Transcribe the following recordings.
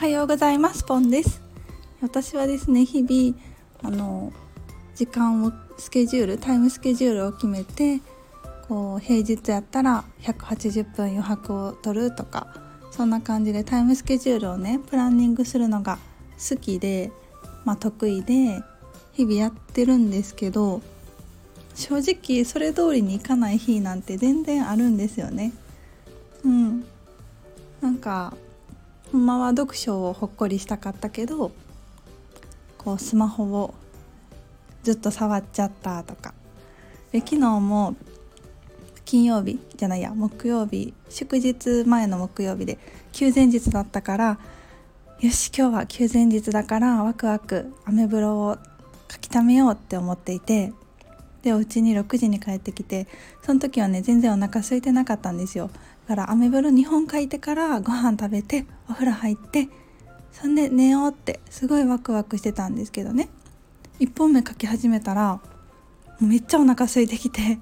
はようございます。ポンです。私はですね日々あの時間をスケジュールタイムスケジュールを決めてこう平日やったら180分余白を取るとかそんな感じでタイムスケジュールをねプランニングするのが好きで、まあ、得意で日々やってるんですけど正直それ通りにいかない日なんて全然あるんですよね。うん。なんかほんまは読書をほっこりしたかったけどこうスマホをずっと触っちゃったとか。で昨日も金曜日じゃないや木曜日祝日前の木曜日で休前日だったからよし今日は休前日だからワクワクアメブロを書き溜めようって思っていてでお家に6時に帰ってきてその時はね全然お腹空いてなかったんですよ。からアメブロ2本書いてからご飯食べてお風呂入ってそんで寝ようってすごいワクワクしてたんですけどね。1本目書き始めたらめっちゃお腹空いてきて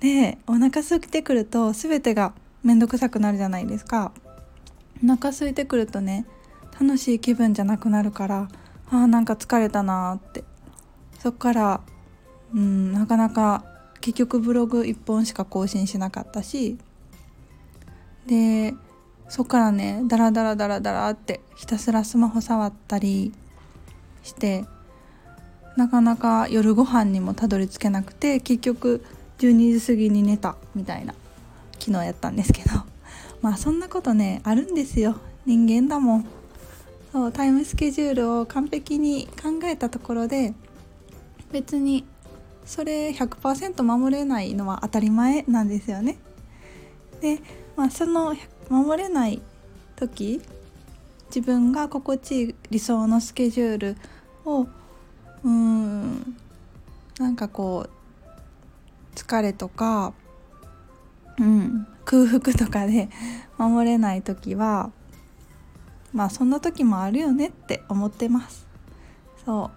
でお腹空いてくると全てが面倒くさくなるじゃないですか。お腹空いてくるとね楽しい気分じゃなくなるからあーなんか疲れたなーって。そっからうんなかなか結局ブログ1本しか更新しなかったしでそっからねダラダラダラダラってひたすらスマホ触ったりしてなかなか夜ご飯にもたどり着けなくて結局12時過ぎに寝たみたいな昨日やったんですけど。まあそんなことねあるんですよ。人間だもん。そうタイムスケジュールを完璧に考えたところで別にそれ100%守れないのは当たり前なんですよね。でまあ、その守れない時自分が心地いい理想のスケジュールをうんなんかこう疲れとか、うん、空腹とかで 守れない時はまあそんな時もあるよねって思ってます。そ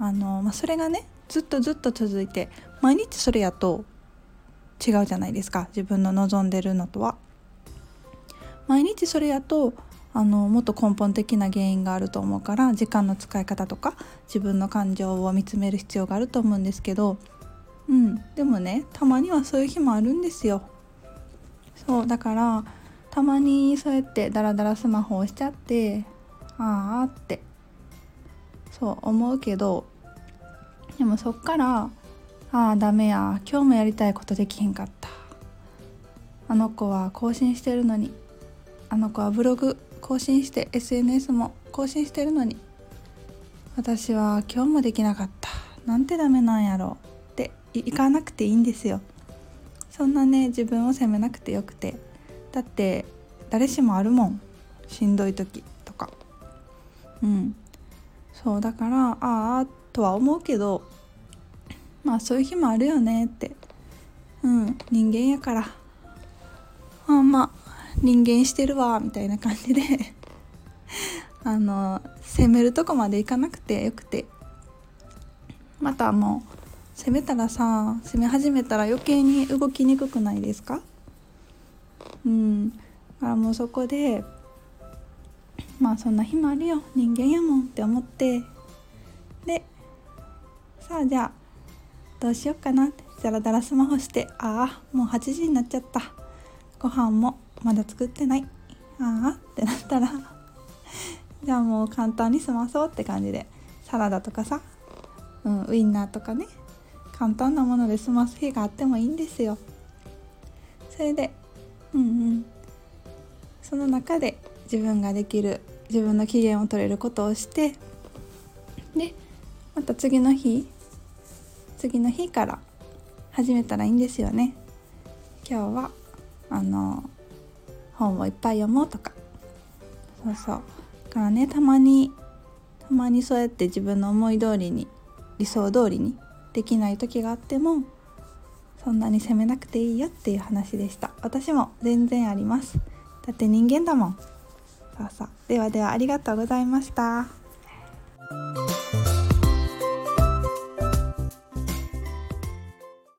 う。あの、まあ、それがねずっとずっと続いて毎日それやと違うじゃないですか自分の望んでるのとは。毎日それやとあのもっと根本的な原因があると思うから時間の使い方とか自分の感情を見つめる必要があると思うんですけどうんでもねたまにはそういう日もあるんですよ。そうだからたまにそうやってダラダラスマホをしちゃってああってそう思うけどでもそっからああダメや。今日もやりたいことできへんかった。あの子は更新してるのに。あの子はブログ更新して SNS も更新してるのに。私は今日もできなかった。なんてダメなんやろ。っていかなくていいんですよ。そんなね自分を責めなくてよくて。だって誰しもあるもん。しんどい時とか。うん。そうだからああとは思うけどまあそういう日もあるよねって。うん人間やから。あまあ人間してるわみたいな感じで。あの攻めるとこまでいかなくてよくて。またもう攻めたらさ攻め始めたら余計に動きにくくないですか？うん。だからもうそこでまあそんな日もあるよ。人間やもんって思って。でさあじゃあどうしよっかなってザラダラスマホしてああもう8時になっちゃった。ご飯もまだ作ってない。ああってなったら じゃあもう簡単に済まそうって感じでサラダとかさ、うん、ウインナーとかね簡単なもので済ます日があってもいいんですよ。それでうんうん。その中で自分ができる自分の機嫌を取れることをしてでまた次の日次の日から始めたらいいんですよね。今日はあの本をいっぱい読もうとか。そうそう。だからねたまにたまにそうやって自分の思い通りに理想通りにできない時があってもそんなに責めなくていいよっていう話でした。私も全然あります。だって人間だもん。そうそう。ではではありがとうございました。